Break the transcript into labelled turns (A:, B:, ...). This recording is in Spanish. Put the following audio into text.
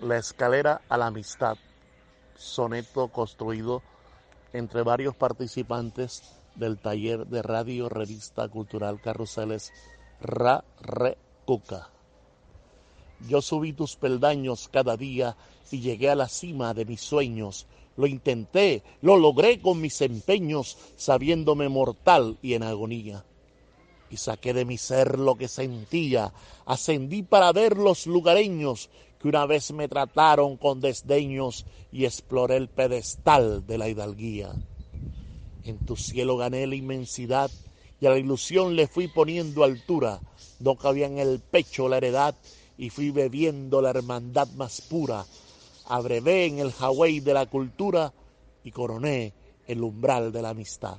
A: la escalera a la amistad, soneto construido entre varios participantes del taller de radio revista cultural Carruseles Ra Re Cuca. Yo subí tus peldaños cada día y llegué a la cima de mis sueños. Lo intenté, lo logré con mis empeños, sabiéndome mortal y en agonía y saqué de mi ser lo que sentía. Ascendí para ver los lugareños que una vez me trataron con desdeños y exploré el pedestal de la hidalguía. En tu cielo gané la inmensidad y a la ilusión le fui poniendo altura. No cabía en el pecho la heredad y fui bebiendo la hermandad más pura. Abrevé en el Hawái de la cultura y coroné el umbral de la amistad.